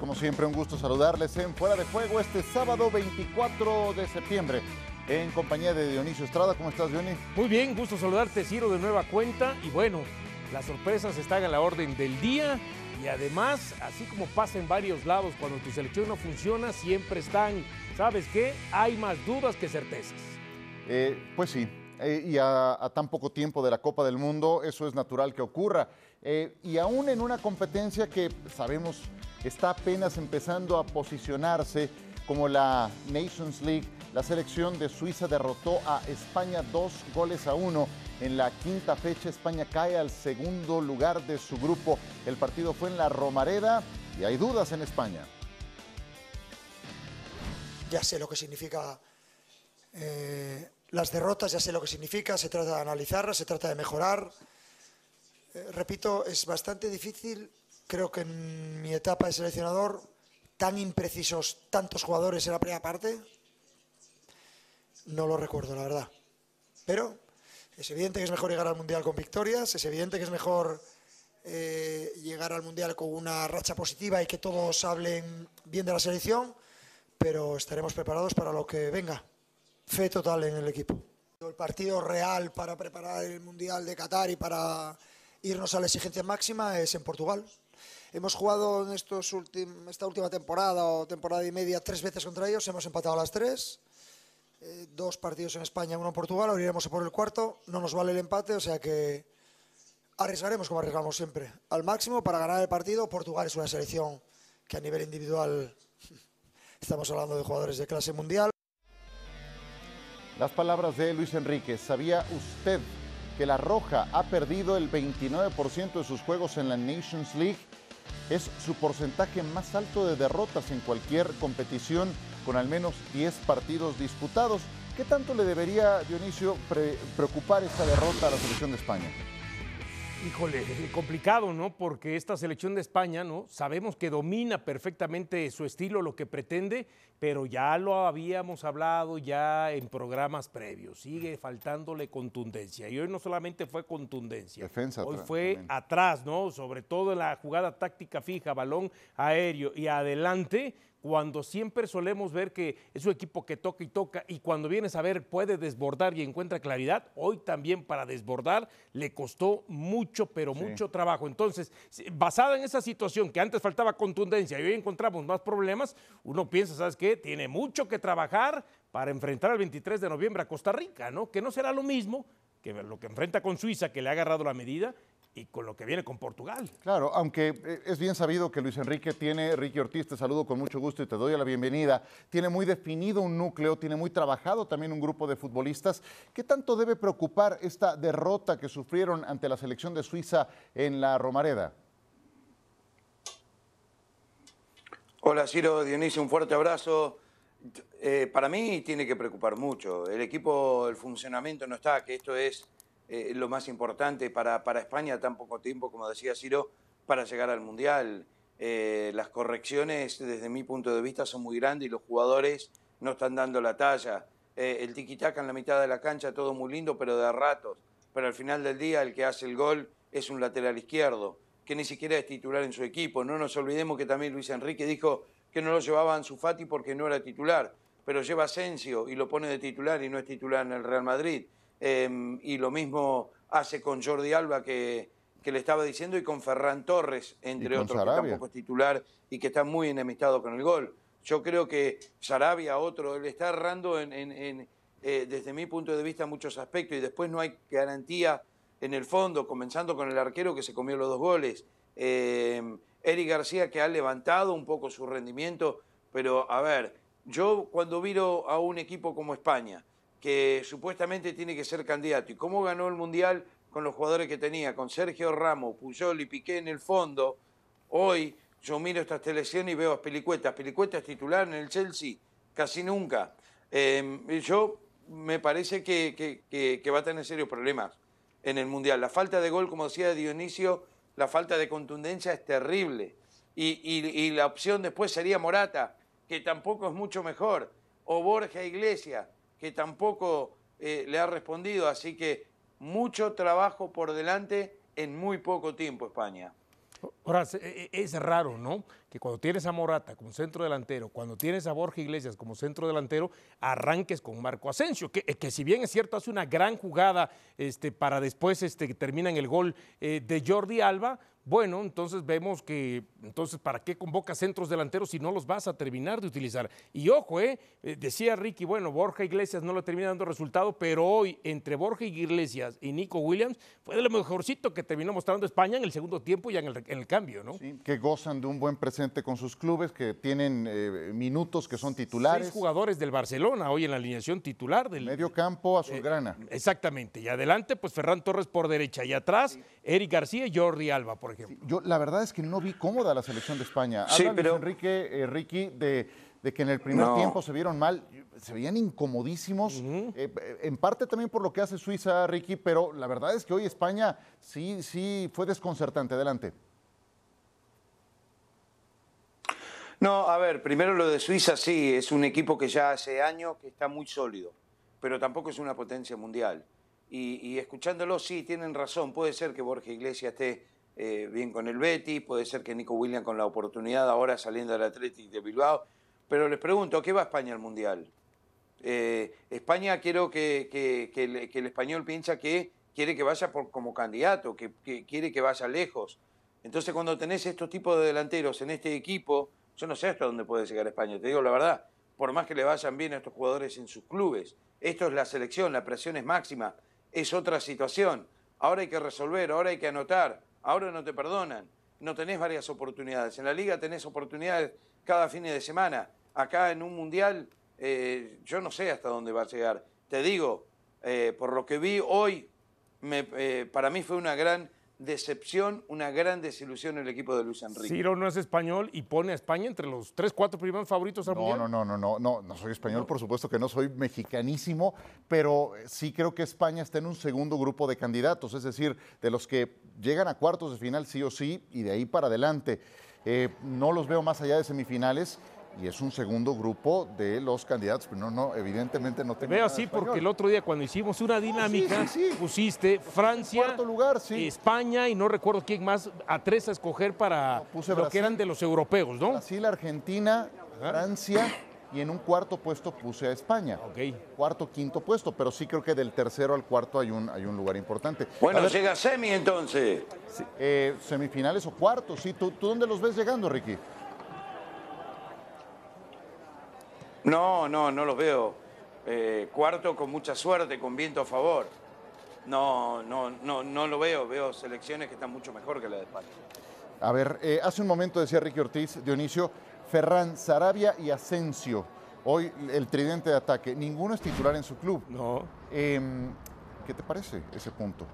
Como siempre, un gusto saludarles en Fuera de Juego este sábado 24 de septiembre en compañía de Dionisio Estrada. ¿Cómo estás, Dionisio? Muy bien, gusto saludarte, Ciro, de nueva cuenta. Y bueno, las sorpresas están a la orden del día. Y además, así como pasa en varios lados, cuando tu selección no funciona, siempre están, ¿sabes qué? Hay más dudas que certezas. Eh, pues sí, eh, y a, a, tan poco tiempo de la Copa del Mundo, eso es natural que ocurra. Eh, y aún en una competencia que sabemos está apenas empezando a posicionarse como la Nations League, la selección de Suiza derrotó a España dos goles a uno. En la quinta fecha España cae al segundo lugar de su grupo. El partido fue en la Romareda y hay dudas en España. Ya sé lo que significa eh, las derrotas, ya sé lo que significa, se trata de analizarlas, se trata de mejorar. Eh, repito, es bastante difícil, creo que en mi etapa de seleccionador, tan imprecisos tantos jugadores en la primera parte, no lo recuerdo, la verdad. Pero es evidente que es mejor llegar al Mundial con victorias, es evidente que es mejor eh, llegar al Mundial con una racha positiva y que todos hablen bien de la selección, pero estaremos preparados para lo que venga. Fe total en el equipo. El partido real para preparar el Mundial de Qatar y para irnos a la exigencia máxima es en Portugal. Hemos jugado en estos esta última temporada o temporada y media tres veces contra ellos, hemos empatado las tres. Eh, dos partidos en España, uno en Portugal, ahora iremos a por el cuarto, no nos vale el empate, o sea que arriesgaremos como arriesgamos siempre, al máximo para ganar el partido. Portugal es una selección que a nivel individual estamos hablando de jugadores de clase mundial. Las palabras de Luis Enrique, ¿sabía usted que la Roja ha perdido el 29% de sus juegos en la Nations League? Es su porcentaje más alto de derrotas en cualquier competición con al menos 10 partidos disputados. ¿Qué tanto le debería, Dionisio, pre preocupar esta derrota a la selección de España? Híjole, complicado, ¿no? Porque esta selección de España, ¿no? Sabemos que domina perfectamente su estilo, lo que pretende, pero ya lo habíamos hablado ya en programas previos. Sigue faltándole contundencia. Y hoy no solamente fue contundencia, Defensa hoy fue también. atrás, ¿no? Sobre todo en la jugada táctica fija, balón aéreo y adelante cuando siempre solemos ver que es un equipo que toca y toca y cuando vienes a ver puede desbordar y encuentra claridad, hoy también para desbordar le costó mucho, pero Sí. mucho trabajo. Entonces, basada en esa situación que antes faltaba contundencia y hoy encontramos más problemas, uno piensa, ¿sabes qué? Tiene mucho que trabajar para enfrentar el 23 de noviembre a Costa Rica, ¿no? Que no será lo mismo que lo que enfrenta con Suiza, que le ha agarrado la medida, y con lo que viene con Portugal. Claro, aunque eh, es bien sabido que Luis Enrique tiene, Ricky Ortiz, te saludo con mucho gusto y te doy la bienvenida, tiene muy definido un núcleo, tiene muy trabajado también un grupo de futbolistas. ¿Qué tanto debe preocupar esta derrota que sufrieron ante la selección de Suiza en la Romareda? Hola Ciro, Dionisio, un fuerte abrazo. Eh, para mí tiene que preocupar mucho. El equipo, el funcionamiento no está, que esto es eh, lo más importante para, para España tan poco tiempo, como decía Ciro, para llegar al Mundial. Eh, las correcciones, desde mi punto de vista, son muy grandes y los jugadores no están dando la talla. Eh, el tiki-taka en la mitad de la cancha, todo muy lindo, pero de a ratos. Pero al final del día, el que hace el gol es un lateral izquierdo, que ni siquiera es titular en su equipo. No nos olvidemos que también Luis Enrique dijo que no lo llevaba Ansu Fati porque no era titular, pero lleva Asensio y lo pone de titular y no es titular en el Real Madrid. Eh, y lo mismo hace con Jordi Alba que, que le estaba diciendo y con Ferran Torres, entre otros, Sarabia. que tampoco es titular y que está muy enemistado con el gol. Yo creo que Sarabia, otro, él está errando en, en- en, eh, desde mi punto de vista muchos aspectos y después no hay garantía en el fondo, comenzando con el arquero que se comió los dos goles. Eh, Eric García que ha levantado un poco su rendimiento, pero a ver, yo cuando miro a un equipo como España, que supuestamente tiene que ser candidato, y cómo ganó el Mundial con los jugadores que tenía, con Sergio Ramos, Puyol y Piqué en el fondo, hoy yo miro esta selección y veo a Pelicueta. Pelicueta es titular en el Chelsea, casi nunca. Eh, yo me parece que, que- va a tener serios problemas en el Mundial. La falta de gol, como decía Dionisio, la falta de contundencia es terrible. Y- y la opción después sería Morata, que tampoco es mucho mejor. O Borja Iglesias, que tampoco eh, le ha respondido. Así que mucho trabajo por delante en muy poco tiempo, España. Ahora, e, e, es raro, ¿no? Que cuando tienes a Morata como centro delantero, cuando tienes a Borja Iglesias como centro delantero, arranques con Marco Asensio, que, que si bien es cierto, hace una gran jugada este, para después este, que termina en el gol eh, de Jordi Alba, bueno, entonces vemos que, entonces, ¿para qué convoca centros delanteros si no los vas a terminar de utilizar? Y ojo, eh, eh, decía Ricky, bueno, Borja Iglesias no le termina dando resultado, pero hoy entre Borja Iglesias y Nico Williams fue de lo mejorcito que terminó mostrando España en el segundo tiempo y en el, cambio, ¿no? Sí, que gozan de un buen presente con sus clubes, que tienen eh, minutos que son titulares. Seis jugadores del Barcelona hoy en la alineación titular del medio campo azulgrana. exactamente, y adelante, pues Ferran Torres por derecha y atrás Eric García y Jordi Alba, por ejemplo. yo la verdad es que no vi cómoda la selección de España. Sí, pero... Enrique, eh, Ricky, de, que en el primer tiempo se vieron mal, se veían incomodísimos, eh, en parte también por lo que hace Suiza, Ricky, pero la verdad es que hoy España sí, sí fue desconcertante. Adelante. No, a ver, primero lo de Suiza sí, es un equipo que ya hace años que está muy sólido, pero tampoco es una potencia mundial. Y, escuchándolo, sí, tienen razón. Puede ser que Borja Iglesias esté eh, bien con el Betty, puede ser que Nico Williams con la oportunidad ahora saliendo del Atlético de Bilbao. Pero les pregunto, ¿qué va España al Mundial? Eh, España quiero que, el, español piensa que quiere que vaya por, como candidato, que, quiere que vaya lejos. Entonces cuando tenés estos tipos de delanteros en este equipo, yo no sé hasta dónde puede llegar España, te digo la verdad, por más que le vayan bien a estos jugadores en sus clubes. Esto es la selección, la presión es máxima es otra situación. Ahora hay que resolver, ahora hay que anotar, ahora no te perdonan. No tenés varias oportunidades. En la liga tenés oportunidades cada fin de semana. Acá en un mundial, eh, yo no sé hasta dónde va a llegar. Te digo, eh, por lo que vi hoy, eh, para mí fue una gran decepción, una gran desilusión el equipo de Luis Enrique. Ciro no es español y pone a España entre los tres, cuatro primeros favoritos al no, Mundial. No, no, no, no, no, no soy español, por supuesto que no soy mexicanísimo, pero sí creo que España está en un segundo grupo de candidatos, es decir, de los que llegan a cuartos de final sí o sí y de ahí para adelante. Eh, no los veo más allá de semifinales y es un segundo grupo de los candidatos, pero no, no, evidentemente no tengo. Veo así porque el otro día cuando hicimos una dinámica pusiste Francia, lugar, España y no recuerdo quién más a tres a escoger para lo que eran de los europeos, ¿no? Brasil, Argentina, Francia y en un cuarto puesto puse a España. Ok. Cuarto, quinto puesto, pero sí creo que del tercero al cuarto hay un, hay un lugar importante. Bueno, llega semi entonces. Eh, semifinales o cuartos, sí. ¿Tú, ¿Tú dónde los ves llegando, Ricky? No, no, no los veo. Eh, cuarto con mucha suerte, con viento a favor. No, no, no, no lo veo. Veo selecciones que están mucho mejor que la de España. A ver, eh, hace un momento decía Ricky Ortiz, Dionisio, Ferran, Sarabia y Asensio. Hoy el tridente de ataque. Ninguno es titular en su club. No. Em, ¿Qué te parece ese punto?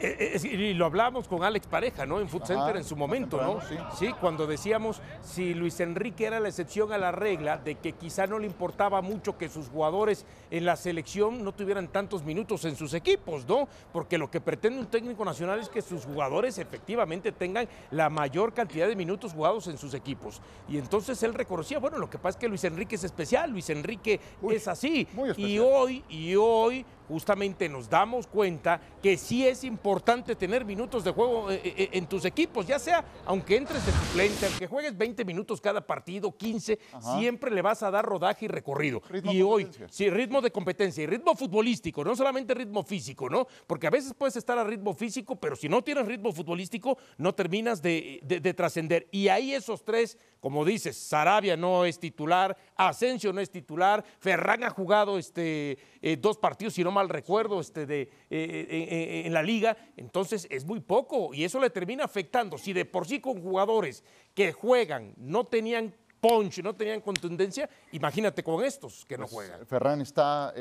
Eh, eh, y lo hablamos con Alex Pareja, ¿no? En Food Center en su momento, ¿no? Sí. cuando decíamos si Luis Enrique era la excepción a la regla de que quizá no le importaba mucho que sus jugadores en la selección no tuvieran tantos minutos en sus equipos, ¿no? Porque lo que pretende un técnico nacional es que sus jugadores efectivamente tengan la mayor cantidad de minutos jugados en sus equipos. Y entonces él reconocía, bueno, lo que pasa es que Luis Enrique es especial, Luis Enrique es así. y hoy, y hoy justamente nos damos cuenta que sí es importante tener minutos de juego eh, eh, en tus equipos, ya sea aunque entres de suplente, aunque juegues 20 minutos cada partido, 15, siempre le vas a dar rodaje y recorrido. y hoy, sí, ritmo de competencia y ritmo futbolístico, no solamente ritmo físico, ¿no? Porque a veces puedes estar a ritmo físico, pero si no tienes ritmo futbolístico, no terminas de, de trascender. Y ahí esos tres, como dices, Sarabia no es titular, Asensio no es titular, Ferran ha jugado este, eh, dos partidos, si no mal recuerdo, este, de, eh, eh, en la liga, entonces es muy poco y eso le termina afectando. Si de por sí con jugadores que juegan no tenían punch, no tenían contundencia, imagínate con estos que no pues, juegan. Ferran está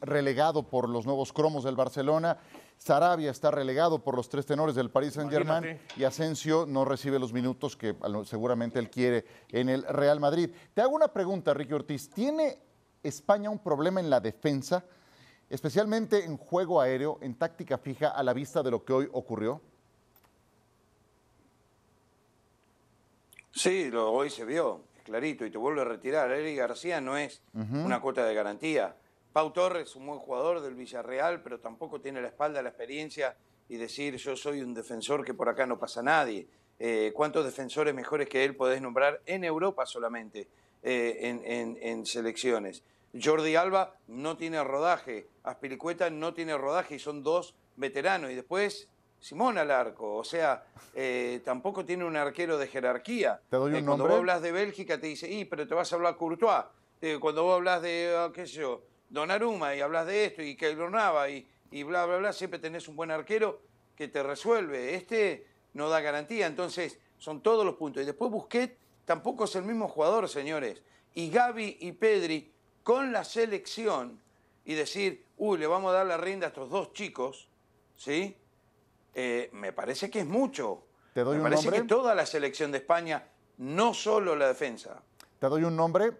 relegado por los nuevos cromos del Barcelona. Sarabia está relegado por los tres tenores del Paris Saint-Germain y Asensio no recibe los minutos que seguramente él quiere en el Real Madrid. Te hago una pregunta, Ricky Ortiz. ¿Tiene España un problema en la defensa, especialmente en juego aéreo, en táctica fija, a la vista de lo que hoy ocurrió? Sí, lo, hoy se vio, clarito, y te vuelvo a retirar. Eric García no es una cuota de garantía. Pau Torres, un buen jugador del Villarreal, pero tampoco tiene la espalda, la experiencia y decir yo soy un defensor que por acá no pasa nadie. eh, cuántos defensores mejores que él podés nombrar en Europa solamente, eh, en, en- en selecciones. Jordi Alba no tiene rodaje, Aspilicueta no tiene rodaje y son dos veteranos. Y después Simón al arco, o sea, eh, tampoco tiene un arquero de jerarquía. ¿Te doy un Eh, Cuando nombre? vos hablas de Bélgica te dice, y pero te vas a hablar Courtois. Eh, cuando vos hablas de, ah, qué sé yo, Donnarumma y hablas de esto y Nava y, y bla, bla, bla, siempre tenés un buen arquero que te resuelve. Este no da garantía, entonces son todos los puntos. Y después Busquets tampoco es el mismo jugador, señores. Y Gaby y Pedri con la selección y decir, uy, le vamos a dar la rienda a estos dos chicos, ¿sí? Eh, me parece que es mucho. ¿Te doy me un parece nombre? que toda la selección de España, no solo la defensa. Te doy un nombre.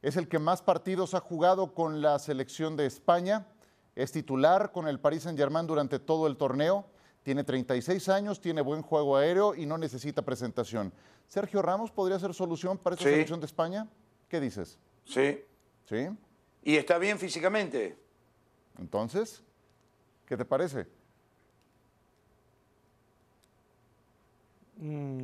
Es el que más partidos ha jugado con la selección de España. Es titular con el Paris Saint-Germain durante todo el torneo. Tiene 36 años, tiene buen juego aéreo y no necesita presentación. ¿Sergio Ramos podría ser solución para esta Sí. selección de España? ¿Qué dices? Sí. ¿Sí? Y está bien físicamente. Entonces, ¿qué te parece?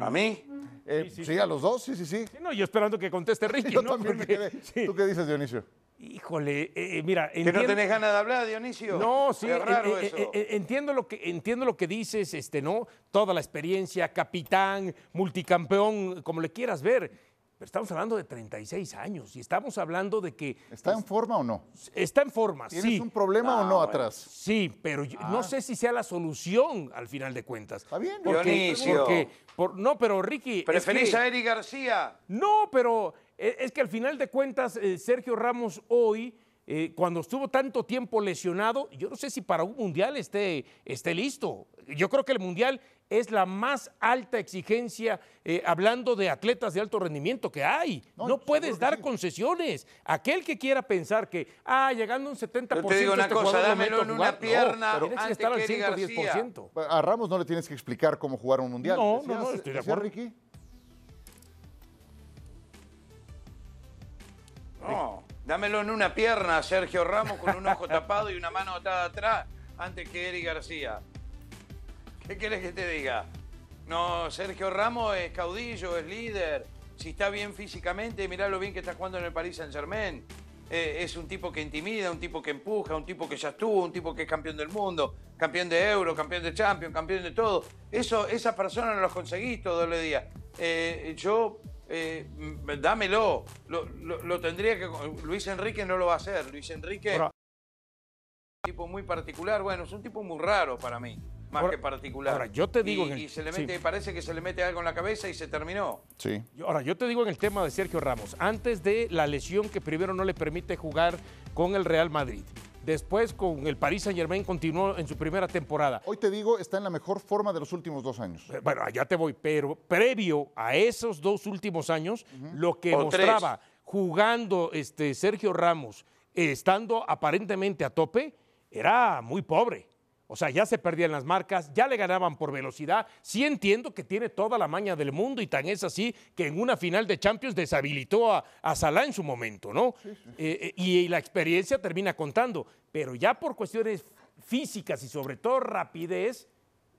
A mí, Eh, Sí, sí, sí, sí. a los dos, sí, sí, sí. No, yo esperando que conteste Ricky, Yo ¿no? también me Porque- quedé. sí. ¿Tú qué dices, Dionisio? Híjole, eh, eh, mira, que no entiendo- tenés ganas de hablar, Dionisio. No, sí, Es raro eh, eso. eh, entiendo lo que entiendo lo que dices, este, ¿no? Toda la experiencia, capitán, multicampeón, como le quieras ver. Pero estamos hablando de 36 años y estamos hablando de que ¿Está en forma o no? está en forma, ¿Tienes sí. un problema o No, no bueno. atrás? Sí, pero yo no sé si sea la solución al final de cuentas. Está bien, Porque, Dionisio. porque- por- no, pero Ricky. es ¿Preferís que- a Eric García? No, pero eh, es que al final de cuentas, eh, Sergio Ramos hoy, eh, cuando estuvo tanto tiempo lesionado, yo no sé si para un mundial esté, esté listo. Yo creo que el mundial es la más alta exigencia, eh, hablando de atletas de alto rendimiento que hay. No, puedes dar sí. concesiones. Aquel que quiera pensar que, ah, llegando a un 70%, Yo te digo una este cosa, jugador lo dámelo en una pierna no, tienes que antes estar al que Eric García. 110%. A Ramos no le tienes que explicar cómo jugar un mundial. No, no, Decías- no, estoy de acuerdo. Ricky? No, dámelo en una pierna, Sergio Ramos, con un ojo tapado y una mano atada atrás, antes que Eric García. ¿Qué querés que te diga? No, Sergio Ramos es caudillo, es líder. Si está bien físicamente, mirá lo bien que está jugando en el Paris Saint Germain. es un tipo que intimida, un tipo que empuja, un tipo que ya estuvo, un tipo que es campeón del mundo, campeón de Euro, campeón de Champions, campeón de todo. Eso, esas personas no los conseguís todos los días. Eh, yo, eh, dámelo. Lo, lo- lo tendría que. Luis Enrique no lo va a hacer. Luis Enrique Ahora- un tipo muy particular. Bueno, es un tipo muy raro para mí, más Ahora- que particular. ahora, yo te digo Y, en el- y se le sí. mete, parece que se le mete algo en la cabeza y se terminó. Sí. Ahora, yo te digo en el tema de Sergio Ramos, antes de la lesión que primero no le permite jugar con el Real Madrid, después con el Paris Saint Germain continuó en su primera temporada. Hoy te digo, está en la mejor forma de los últimos dos años. Eh, Bueno, allá te voy, pero previo a esos dos últimos años, lo que O mostraba jugando este Sergio Ramos, eh, estando aparentemente a tope, era muy pobre. O sea, ya se perdían las marcas, ya le ganaban por velocidad. Sí entiendo que tiene toda la maña del mundo y tan es así que en una final de Champions deshabilitó a, a Salah en su momento, ¿no? Eh, eh, y, la experiencia termina contando. Pero ya por cuestiones físicas y sobre todo rapidez,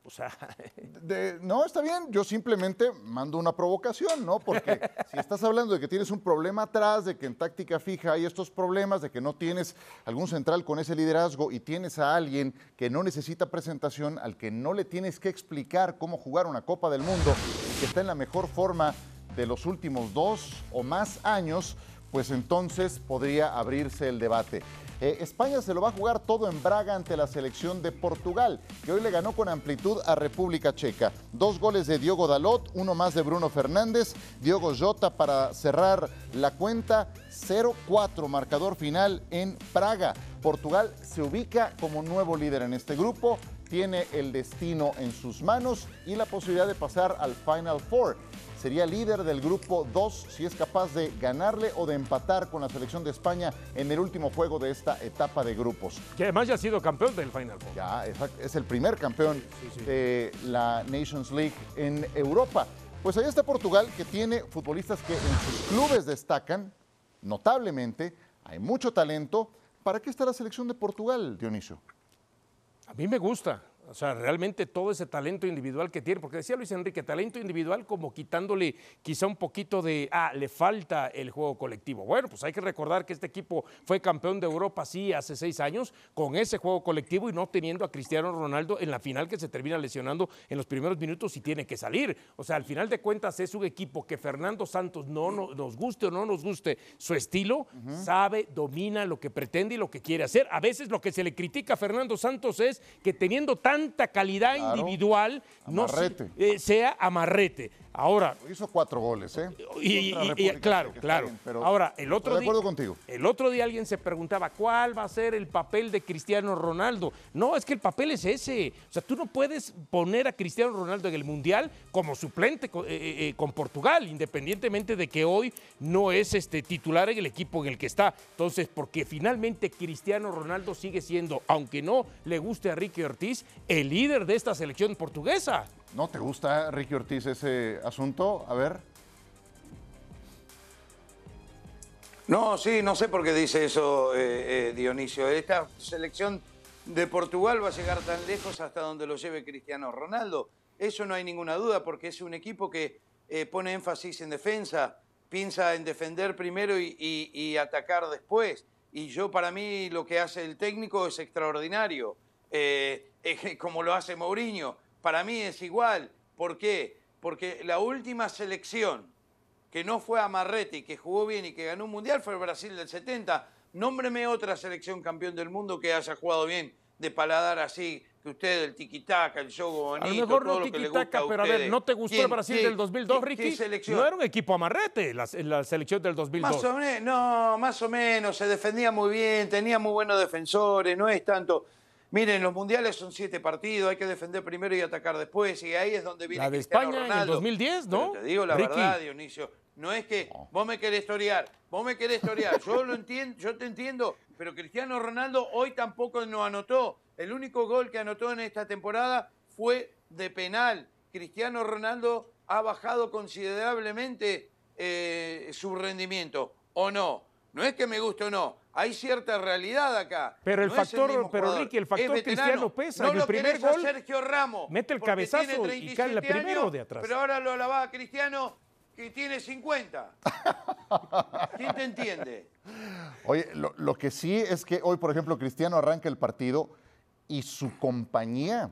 o sea, De- no, está bien. Yo simplemente mando una provocación, ¿no? Porque si estás hablando de que tienes un problema atrás, de que en táctica fija hay estos problemas, de que no tienes algún central con ese liderazgo y tienes a alguien que no necesita presentación, al que no le tienes que explicar cómo jugar una Copa del Mundo y que está en la mejor forma de los últimos dos o más años, pues entonces podría abrirse el debate. Eh, España se lo va a jugar todo en Braga ante la selección de Portugal, que hoy le ganó con amplitud a República Checa. Dos goles de Diogo Dalot, uno más de Bruno Fernández, Diogo Jota para cerrar la cuenta, 0-4 marcador final en Praga. Portugal se ubica como nuevo líder en este grupo, tiene el destino en sus manos y la posibilidad de pasar al Final Four sería líder del grupo 2 si es capaz de ganarle o de empatar con la selección de España en el último juego de esta etapa de grupos. que además ya ha sido campeón del Final Four. Ya es, es el primer campeón de la Nations League en Europa. Pues ahí está Portugal que tiene futbolistas que en sus clubes destacan notablemente, hay mucho talento. ¿Para qué está la selección de Portugal, Dionisio? A mí me gusta. O sea, realmente todo ese talento individual que tiene, porque decía Luis Enrique, talento individual como quitándole quizá un poquito de, ah, le falta el juego colectivo. Bueno, pues hay que recordar que este equipo fue campeón de Europa, sí, hace seis años, con ese juego colectivo y no teniendo a Cristiano Ronaldo en la final que se termina lesionando en los primeros minutos y tiene que salir. O sea, al final de cuentas es un equipo que Fernando Santos no, nos guste o no nos guste su estilo, sabe, domina lo que pretende y lo que quiere hacer. A veces lo que se le critica a Fernando Santos es que teniendo tanta calidad individual no eh, sea amarrete. Ahora. Hizo cuatro goles, ¿eh? Y, claro, claro. Ahora, el otro de acuerdo contigo. El otro día alguien se preguntaba, ¿cuál va a ser el papel de Cristiano Ronaldo? No, es que el papel es ese. O sea, tú no puedes poner a Cristiano Ronaldo en el Mundial como suplente con, eh, eh, con Portugal, independientemente de que hoy no es este titular en el equipo en el que está. Entonces, porque finalmente Cristiano Ronaldo sigue siendo, aunque no le guste a Ricky Ortiz, el líder de esta selección portuguesa. ¿No te gusta, Ricky Ortiz, ese asunto? A ver. No, sí, no sé por qué dice eso eh, eh, Dionisio. Esta selección de Portugal va a llegar tan lejos hasta donde lo lleve Cristiano Ronaldo. Eso no hay ninguna duda porque es un equipo que eh, pone énfasis en defensa, piensa en defender primero y, atacar después. Y yo para mí lo que hace el técnico es extraordinario, como lo hace Mourinho para mí es igual. ¿Por qué? Porque la última selección que no fue a Marretti, que jugó bien y que ganó un mundial fue el Brasil del 70. Nómbreme otra selección campeón del mundo que haya jugado bien de paladar así, que usted, el tiquitaca, el juego bonito, a lo mejor no tiquitaca, pero a ver, ¿no te gustó el Brasil del 2002, Ricky? no era un equipo amarrete la, la, selección del 2002. Más o menos, no, más o menos, se defendía muy bien, tenía muy buenos defensores, no es tanto... Miren, los mundiales son siete partidos, hay que defender primero y atacar después, y ahí es donde viene La de España en el 2010, ¿no? te digo la verdad, Dionisio, no es que vos me querés historiar, vos me querés historiar, yo lo entiendo, yo te entiendo, pero Cristiano Ronaldo hoy tampoco no anotó. El único gol que anotó en esta temporada fue de penal. Cristiano Ronaldo ha bajado considerablemente eh, su rendimiento, ¿o no? No es que me guste o no, hay cierta realidad acá. Pero el factor, pero Ricky, el factor cristiano pesa. No en el primer gol, Sergio Ramos. Mete el cabezazo y cae el primero de atrás. Pero ahora lo alaba a Cristiano que tiene 50. ¿Quién te entiende? Oye, lo, lo, que sí es que hoy, por ejemplo, Cristiano arranca el partido y su compañía,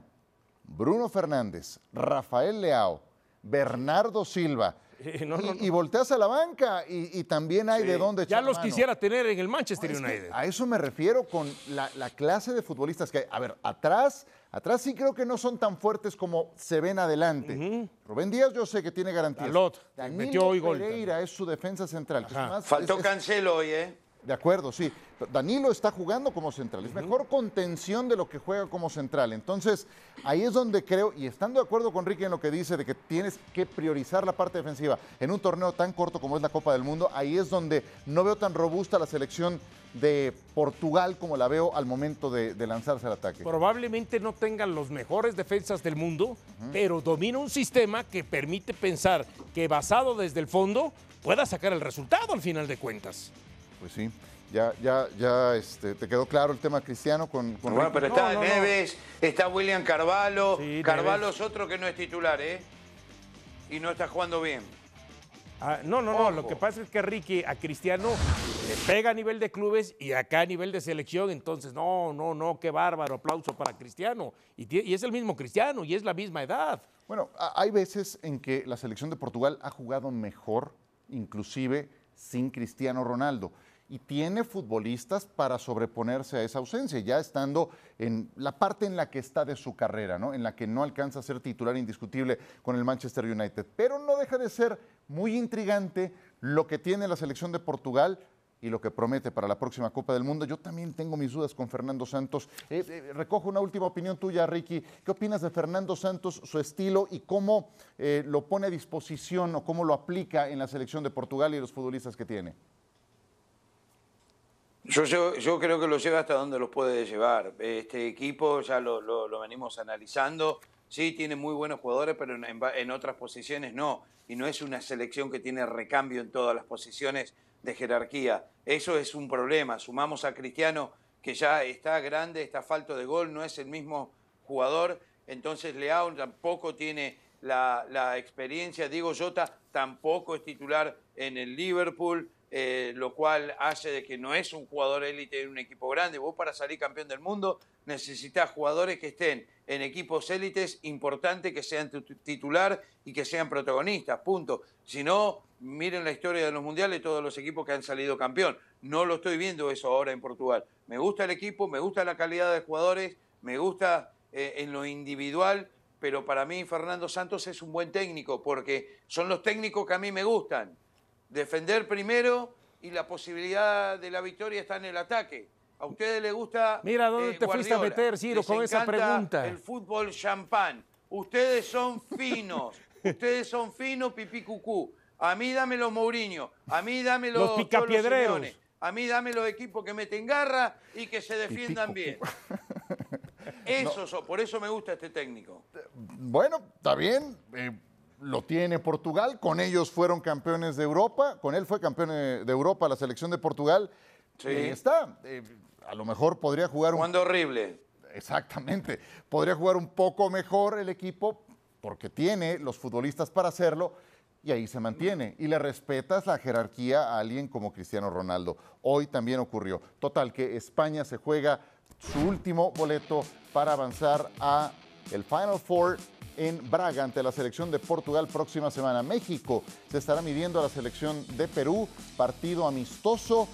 Bruno Fernández, Rafael Leao, Bernardo Silva, y, volteas a la banca y, también hay de dónde Ya los quisiera tener en el Manchester United. a eso me refiero con la, clase de futbolistas que hay. A ver, atrás, atrás sí creo que no son tan fuertes como se ven adelante. Rubén Díaz yo sé que tiene garantía. Danilo metió hoy Pereira es su defensa central. Faltó Cancelo hoy, ¿eh? De acuerdo, sí. Danilo está jugando como central. Es mejor contención de lo que juega como central. Entonces, ahí es donde creo, y estando de acuerdo con Ricky en lo que dice de que tienes que priorizar la parte defensiva en un torneo tan corto como es la Copa del Mundo, ahí es donde no veo tan robusta la selección de Portugal como la veo al momento de, lanzarse al ataque. Probablemente no tengan los mejores defensas del mundo, pero domina un sistema que permite pensar que basado desde el fondo pueda sacar el resultado al final de cuentas. Pues sí. Ya, ya, ya este, te quedó claro el tema cristiano con. bueno, pero está Neves, está William Carvalho. Carvalho es otro que no es titular, ¿eh? Y no está jugando bien. Ah, no, no, no. Lo que pasa es que Ricky a Cristiano le pega a nivel de clubes y acá a nivel de selección. Entonces, no, no, no, qué bárbaro. Aplauso para Cristiano. Y, y es el mismo Cristiano y es la misma edad. Bueno, hay veces en que la selección de Portugal ha jugado mejor, inclusive sin Cristiano Ronaldo y tiene futbolistas para sobreponerse a esa ausencia, ya estando en la parte en la que está de su carrera, ¿no? en la que no alcanza a ser titular indiscutible con el Manchester United. Pero no deja de ser muy intrigante lo que tiene la selección de Portugal y lo que promete para la próxima Copa del Mundo. Yo también tengo mis dudas con Fernando Santos. Eh, eh, recojo una última opinión tuya, Ricky. ¿Qué opinas de Fernando Santos, su estilo y cómo eh, lo pone a disposición o cómo lo aplica en la selección de Portugal y los futbolistas que tiene? Yo, yo, creo que lo lleva hasta donde los puede llevar. Este equipo ya lo, lo, venimos analizando. Sí, tiene muy buenos jugadores, pero en, en, otras posiciones no. Y no es una selección que tiene recambio en todas las posiciones de jerarquía. Eso es un problema. Sumamos a Cristiano, que ya está grande, está falto de gol, no es el mismo jugador. Entonces Leao tampoco tiene la, la experiencia. Diego Jota tampoco es titular en el Liverpool. Eh, lo cual hace de que no es un jugador élite en un equipo grande. Vos para salir campeón del mundo necesitas jugadores que estén en equipos élites importantes, que sean titular y que sean protagonistas, punto. Si no, miren la historia de los mundiales, todos los equipos que han salido campeón. No lo estoy viendo eso ahora en Portugal. Me gusta el equipo, me gusta la calidad de jugadores, me gusta eh, en lo individual, pero para mí Fernando Santos es un buen técnico porque son los técnicos que a mí me gustan defender primero y la posibilidad de la victoria está en el ataque. ¿A ustedes les gusta? Mira, ¿dónde te fuiste a meter, Ciro, con esa pregunta? El fútbol champán. Ustedes son finos. Ustedes son finos, pipí cucú. A mí dame los Mourinho. A mí dame los, los picapiedreros. A mí dame los equipos que meten garra y que se defiendan bien. Eso, por eso me gusta este técnico. Bueno, está bien. Eh, lo tiene Portugal, con ellos fueron campeones de Europa, con él fue campeón de Europa la selección de Portugal. Sí. está. Eh, a lo mejor podría jugar un. Cuando horrible. Exactamente. Podría jugar un poco mejor el equipo porque tiene los futbolistas para hacerlo y ahí se mantiene. Y le respetas la jerarquía a alguien como Cristiano Ronaldo. Hoy también ocurrió. Total, que España se juega su último boleto para avanzar a el Final Four en Braga ante la selección de Portugal próxima semana. México se estará midiendo a la selección de Perú, partido amistoso.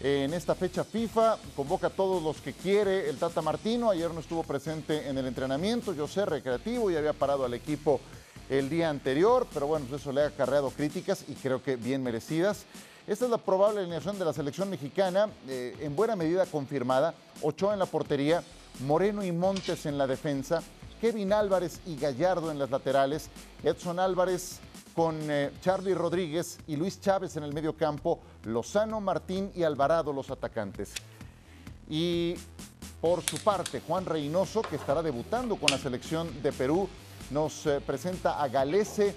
En esta fecha FIFA convoca a todos los que quiere el Tata Martino. Ayer no estuvo presente en el entrenamiento, yo sé, recreativo y había parado al equipo el día anterior, pero bueno, pues eso le ha acarreado críticas y creo que bien merecidas. Esta es la probable alineación de la selección mexicana, eh, en buena medida confirmada. Ochoa en la portería, Moreno y Montes en la defensa, Kevin Álvarez y Gallardo en las laterales, Edson Álvarez con eh, Charlie Rodríguez y Luis Chávez en el medio campo, Lozano, Martín y Alvarado los atacantes. Y por su parte, Juan Reynoso, que estará debutando con la selección de Perú, nos eh, presenta a Galese,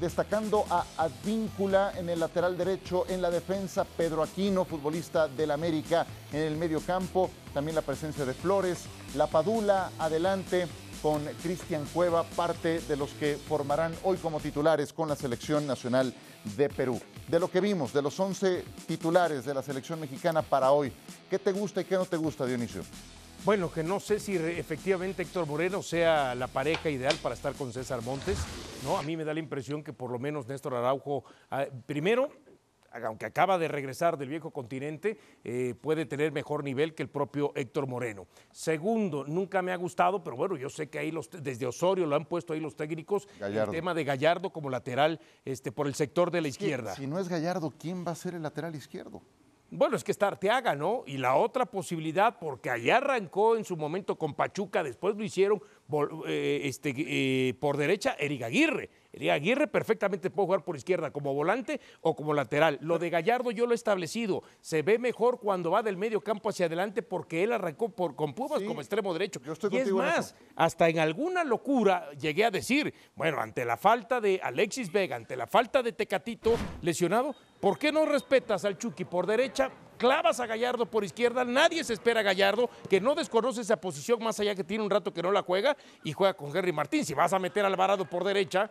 destacando a Advíncula en el lateral derecho, en la defensa Pedro Aquino, futbolista del América, en el medio campo, también la presencia de Flores, La Padula adelante, con Cristian Cueva, parte de los que formarán hoy como titulares con la selección nacional de Perú. De lo que vimos, de los 11 titulares de la selección mexicana para hoy, ¿qué te gusta y qué no te gusta, Dionisio? Bueno, que no sé si efectivamente Héctor Moreno sea la pareja ideal para estar con César Montes, ¿no? A mí me da la impresión que por lo menos Néstor Araujo, ah, primero, aunque acaba de regresar del viejo continente, eh, puede tener mejor nivel que el propio Héctor Moreno. Segundo, nunca me ha gustado, pero bueno, yo sé que ahí los, desde Osorio lo han puesto ahí los técnicos, el tema de Gallardo como lateral este, por el sector de la izquierda. Si no es Gallardo, ¿quién va a ser el lateral izquierdo? Bueno, es que está Arteaga, ¿no? Y la otra posibilidad, porque allá arrancó en su momento con Pachuca, después lo hicieron eh, este, eh, por derecha Eric Aguirre. Aguirre perfectamente puede jugar por izquierda como volante o como lateral. Lo de Gallardo yo lo he establecido. Se ve mejor cuando va del medio campo hacia adelante porque él arrancó por, con Pumas como extremo derecho. y es más, hasta en alguna locura llegué a decir, bueno, ante la falta de Alexis Vega, ante la falta de Tecatito lesionado, ¿por qué no respetas al Chucky por derecha? clavas a Gallardo por izquierda, nadie se espera a Gallardo, que no desconoce esa posición más allá que tiene un rato que no la juega y juega con Henry Martín. Si vas a meter al Alvarado por derecha,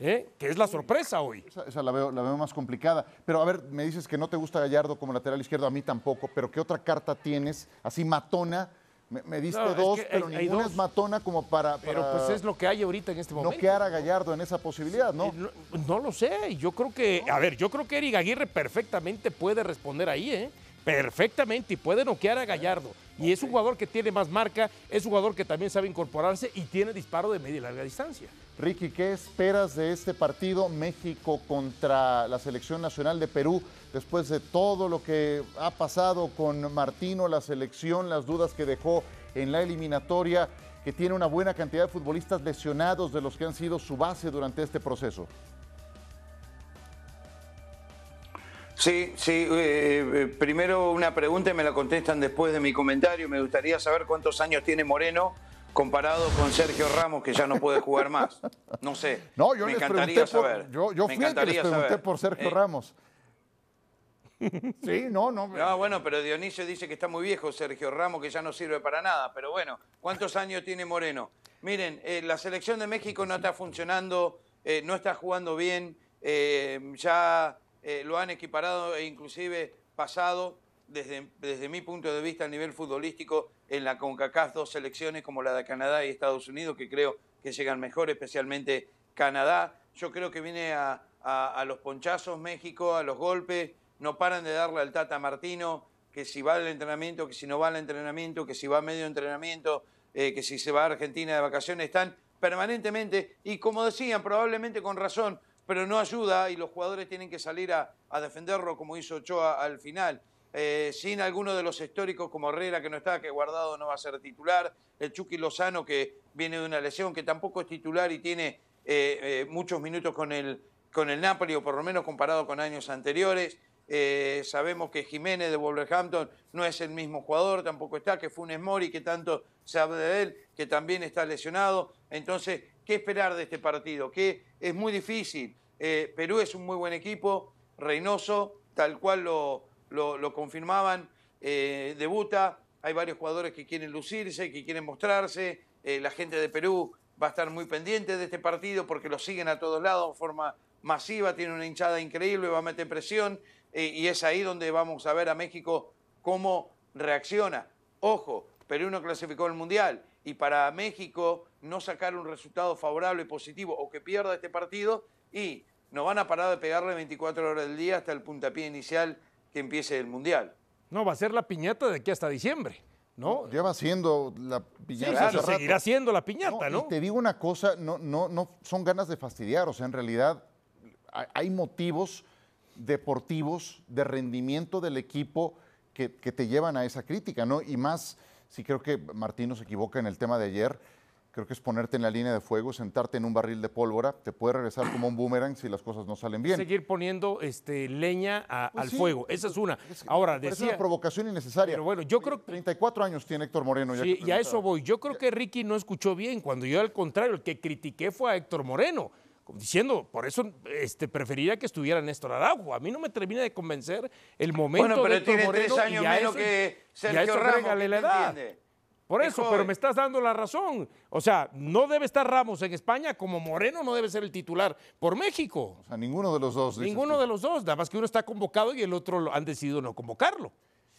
¿eh? que es la sorpresa hoy. Esa, la, veo, la, veo, más complicada. Pero a ver, me dices que no te gusta Gallardo como lateral izquierdo, a mí tampoco, pero ¿qué otra carta tienes así matona? Me, diste dos, pero ninguna es matona como para, Pero pues es lo que hay ahorita en este momento. No quedar a Gallardo en esa posibilidad, ¿no? ¿no? No, lo sé. Yo creo que, a ver, yo creo que Eric Aguirre perfectamente puede responder ahí, ¿eh? Perfectamente y puede noquear a Gallardo. Y es un jugador que tiene más marca, es un jugador que también sabe incorporarse y tiene disparo de media y larga distancia. Ricky, ¿qué esperas de este partido México contra la selección nacional de Perú después de todo lo que ha pasado con Martino, la selección, las dudas que dejó en la eliminatoria, que tiene una buena cantidad de futbolistas lesionados de los que han sido su base durante este proceso? Sí, sí. Eh, eh, primero una pregunta y me la contestan después de mi comentario. Me gustaría saber cuántos años tiene Moreno comparado con Sergio Ramos, que ya no puede jugar más. No sé. No, yo me encantaría saber. yo, yo fui el que les pregunté por Sergio eh, Ramos. Sí, no, no. No, bueno, pero Dionisio dice que está muy viejo Sergio Ramos, que ya no sirve para nada. Pero bueno, ¿cuántos años tiene Moreno? Miren, eh, la selección de México no está funcionando, eh, no está jugando bien, eh, lo han equiparado e inclusive pasado, desde, desde mi punto de vista a nivel futbolístico, en la CONCACAF dos selecciones como la de Canadá y Estados Unidos, que creo que llegan mejor, especialmente Canadá. Yo creo que viene a, a los ponchazos México, a los golpes no paran de darle al Tata Martino, que si va al entrenamiento, que si no va al entrenamiento, que si va a medio entrenamiento, eh, que si se va a Argentina de vacaciones, están permanentemente, y como decían, probablemente con razón, pero no ayuda y los jugadores tienen que salir a, defenderlo como hizo Ochoa al final. Eh, sin alguno de los históricos como Herrera que no está, que Guardado no va a ser titular, el Chucky Lozano que viene de una lesión, que tampoco es titular y tiene eh, muchos minutos con el, con el Napoli, o por lo menos comparado con años anteriores. Eh, sabemos que Jiménez de Wolverhampton no es el mismo jugador, tampoco está, que Funes Mori, que tanto se habla de él, que también está lesionado. Entonces, ¿qué esperar de este partido? Que es muy difícil. Eh, Perú es un muy buen equipo, Reynoso, tal cual lo, lo, confirmaban, eh, debuta. Hay varios jugadores que quieren lucirse, que quieren mostrarse. la gente de Perú va a estar muy pendiente de este partido porque lo siguen a todos lados de forma masiva, tiene una hinchada increíble, va a meter presión. Eh, y es ahí donde vamos a ver a México cómo reacciona. Ojo, Perú no clasificó el Mundial y para México no sacar un resultado favorable, positivo o que pierda este partido y no van a parar de pegarle 24 horas del día hasta el puntapié inicial que empiece el Mundial. No, va a ser la piñata de aquí hasta diciembre. ¿no? Lleva siendo la piñata. Sí, seguirá siendo la piñata, ¿no? Y te digo una cosa, no, no, no son ganas de fastidiar, o sea, en realidad hay motivos deportivos, de rendimiento del equipo que, te llevan a esa crítica, ¿no? Y más, si creo que Martino se equivoca en el tema de ayer, creo que es ponerte en la línea de fuego, sentarte en un barril de pólvora, te puede regresar como un boomerang si las cosas no salen bien. Seguir poniendo este, leña pues al fuego, esa es una. Ahora, decía... Es una provocación innecesaria. Pero bueno, yo creo... 34 años tiene Héctor Moreno. Sí, y a eso voy. Yo creo que Ricky no escuchó bien, cuando yo al contrario, el que critiqué fue a Héctor Moreno diciendo, por eso este, preferiría que estuviera Néstor Araujo. A mí no me termina de convencer el momento bueno, pero de tiene tres años menos que Sergio Ramos, la edad. Por eso, pero me estás dando la razón. O sea, no debe estar Ramos en España como Moreno no debe ser el titular por México. O sea, ninguno de los dos. Ninguno de los dos, nada más que uno está convocado y el otro han decidido no convocarlo.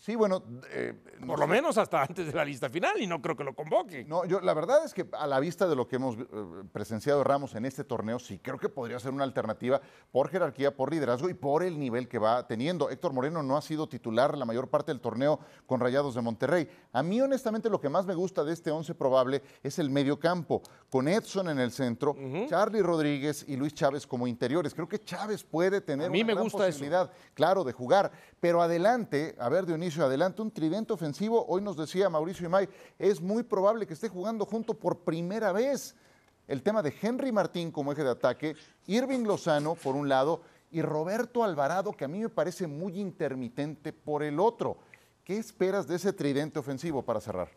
Sí, bueno. Eh, Por lo menos hasta antes de la lista final y no creo que lo convoque. No, yo la verdad es que a la vista de lo que hemos eh, presenciado Ramos en este torneo, sí creo que podría ser una alternativa por jerarquía, por liderazgo y por el nivel que va teniendo. Héctor Moreno no ha sido titular la mayor parte del torneo con Rayados de Monterrey. A mí, honestamente, lo que más me gusta de este once probable es el medio campo, con Edson en el centro, Charlie Rodríguez y Luis Chávez como interiores. Creo que Chávez puede tener una gran posibilidad, claro, de jugar. Pero adelante, a ver, Dionisio adelante, un tridente ofensivo. Hoy nos decía Mauricio Imay, es muy probable que esté jugando junto por primera vez. El tema de Henry Martín como eje de ataque, Irving Lozano por un lado y Roberto Alvarado, que a mí me parece muy intermitente por el otro. ¿Qué esperas de ese tridente ofensivo para cerrar?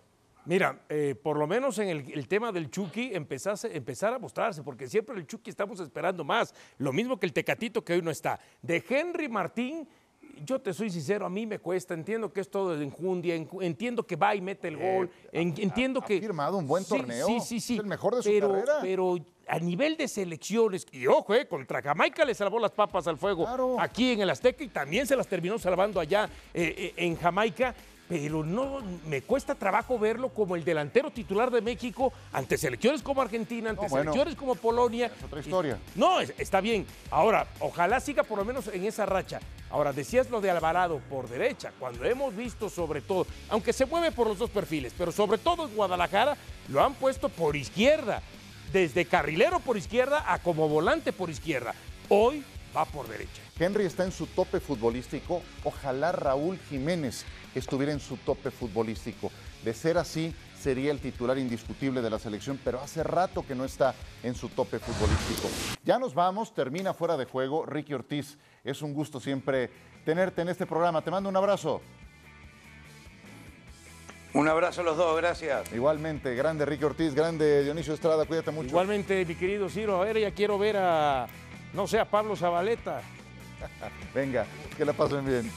Mira, eh, por lo menos en el, tema del Chucky empezase, empezar a mostrarse, porque siempre el Chucky estamos esperando más. Lo mismo que el Tecatito que hoy no está. De Henry Martín yo te soy sincero, a mí me cuesta, entiendo que es todo de enjundia, entiendo que va y mete el eh, gol, entiendo que... Ha firmado un buen torneo, sí, sí, sí, el mejor de su pero, carrera. Pero a nivel de selecciones, y ojo, eh, contra Jamaica le salvó las papas al fuego aquí en el Azteca y también se las terminó salvando allá eh, en Jamaica pero no me cuesta trabajo verlo como el delantero titular de México ante selecciones como Argentina, ante selecciones como Polonia. Es otra historia. no, está bien. Ahora, ojalá siga por lo menos en esa racha. Ahora, decías lo de Alvarado por derecha, cuando hemos visto sobre todo, aunque se mueve por los dos perfiles, pero sobre todo en Guadalajara lo han puesto por izquierda, desde carrilero por izquierda a como volante por izquierda. Hoy va por derecha. Henry está en su tope futbolístico. Ojalá Raúl Jiménez estuviera en su tope futbolístico. De ser así, sería el titular indiscutible de la selección, pero hace rato que no está en su tope futbolístico. Ya nos vamos, termina fuera de juego Ricky Ortiz. Es un gusto siempre tenerte en este programa. Te mando un abrazo. Un abrazo a los dos, gracias. Igualmente, grande Ricky Ortiz, grande Dionisio Estrada, cuídate mucho. Igualmente, mi querido Ciro, a ver, ya quiero ver a, no sé, a Pablo Zabaleta. Venga, que la pasen bien.